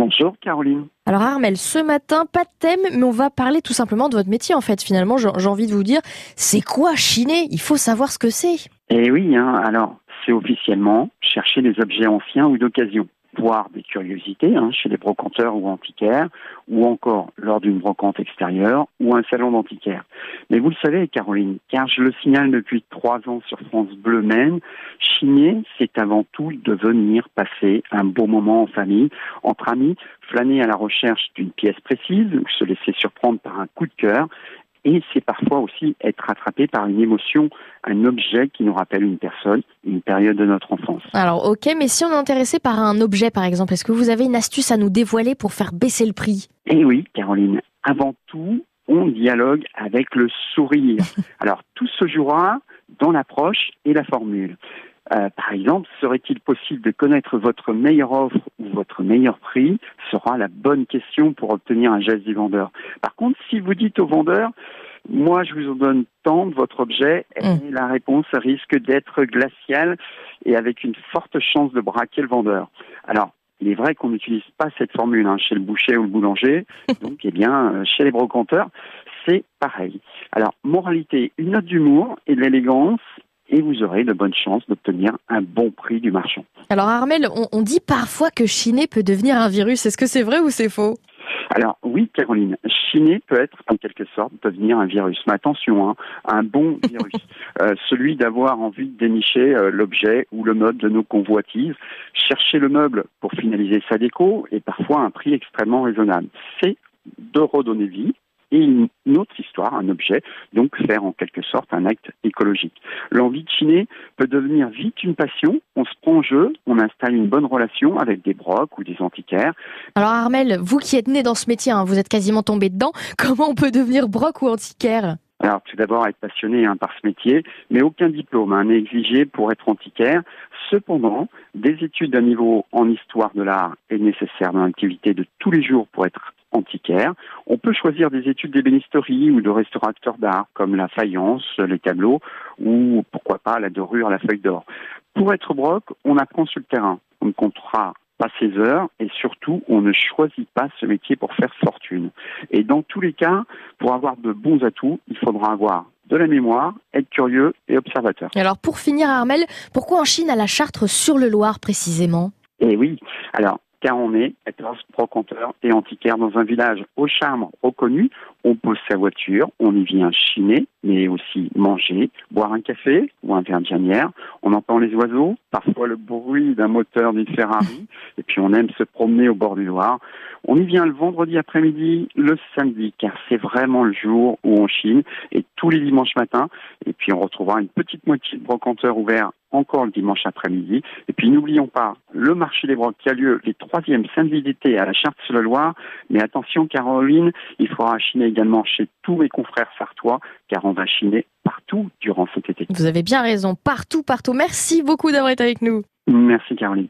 Bonjour Caroline. Alors Armel, ce matin, pas de thème, mais on va parler tout simplement de votre métier en fait. Finalement, j'ai envie de vous dire, c'est quoi chiner Il faut savoir ce que c'est. Eh oui, hein, alors c'est officiellement chercher des objets anciens ou d'occasion voir des curiosités hein, chez les brocanteurs ou antiquaires, ou encore lors d'une brocante extérieure ou un salon d'antiquaire. Mais vous le savez, Caroline, car je le signale depuis trois ans sur France Bleu Maine, chiner, c'est avant tout de venir passer un beau moment en famille, entre amis, flâner à la recherche d'une pièce précise, se laisser surprendre par un coup de cœur, et c'est parfois aussi être rattrapé par une émotion, un objet qui nous rappelle une personne, une période de notre enfance. Alors ok, mais si on est intéressé par un objet par exemple, est-ce que vous avez une astuce à nous dévoiler pour faire baisser le prix? Eh oui, Caroline, avant tout, on dialogue avec le sourire. Alors tout se jouera dans l'approche et la formule. Euh, par exemple, serait-il possible de connaître votre meilleure offre ou votre meilleur prix sera la bonne question pour obtenir un geste du vendeur. Par contre, si vous dites au vendeur, moi je vous en donne tant de votre objet, mmh. la réponse risque d'être glaciale et avec une forte chance de braquer le vendeur. Alors, il est vrai qu'on n'utilise pas cette formule hein, chez le boucher ou le boulanger, donc eh bien euh, chez les brocanteurs, c'est pareil. Alors, moralité, une note d'humour et de l'élégance et vous aurez de bonnes chances d'obtenir un bon prix du marchand. Alors Armel, on, dit parfois que chiner peut devenir un virus. Est-ce que c'est vrai ou c'est faux? Alors oui, Caroline, chiner peut être en quelque sorte devenir un virus. Mais attention, hein, un bon virus, euh, celui d'avoir envie de dénicher euh, l'objet ou le meuble de nos convoitises, chercher le meuble pour finaliser sa déco et parfois un prix extrêmement raisonnable. C'est de redonner vie et une autre histoire, un objet, donc faire en quelque sorte un acte écologique. L'envie de chiner peut devenir vite une passion, on se prend en jeu, on installe une bonne relation avec des brocs ou des antiquaires. Alors Armel, vous qui êtes né dans ce métier, hein, vous êtes quasiment tombé dedans, comment on peut devenir broc ou antiquaire? Alors, tout d'abord, être passionné hein, par ce métier, mais aucun diplôme hein, n'est exigé pour être antiquaire. Cependant, des études d'un niveau en histoire de l'art est nécessaire dans l'activité de tous les jours pour être antiquaire. On peut choisir des études d'ébénisterie ou de restaurateurs d'art, comme la faïence, les tableaux, ou pourquoi pas la dorure, la feuille d'or. Pour être broc, on apprend sur le terrain. On ne comptera pas ses heures et surtout, on ne choisit pas ce métier pour faire fortune. Et dans tous les cas, pour avoir de bons atouts, il faudra avoir de la mémoire, être curieux et observateur. Alors pour finir, Armel, pourquoi en Chine à la Chartre sur le Loir précisément? Eh oui, alors car on est 14 brocanteurs et antiquaires dans un village au charme reconnu. On pose sa voiture, on y vient chiner, mais aussi manger, boire un café ou un verre de On entend les oiseaux, parfois le bruit d'un moteur d'une Ferrari, et puis on aime se promener au bord du Loire. On y vient le vendredi après-midi, le samedi, car c'est vraiment le jour où on chine, et tous les dimanches matins. Et puis on retrouvera une petite moitié de brocanteurs ouverts encore le dimanche après-midi. Et puis n'oublions pas le marché des brocs qui a lieu les troisièmes samedis d'été à la Charte-sur-le-Loir. Mais attention Caroline, il faudra chiner également chez tous mes confrères sartois, car on va chiner partout durant cet été. Vous avez bien raison, partout, partout. Merci beaucoup d'avoir été avec nous. Merci Caroline.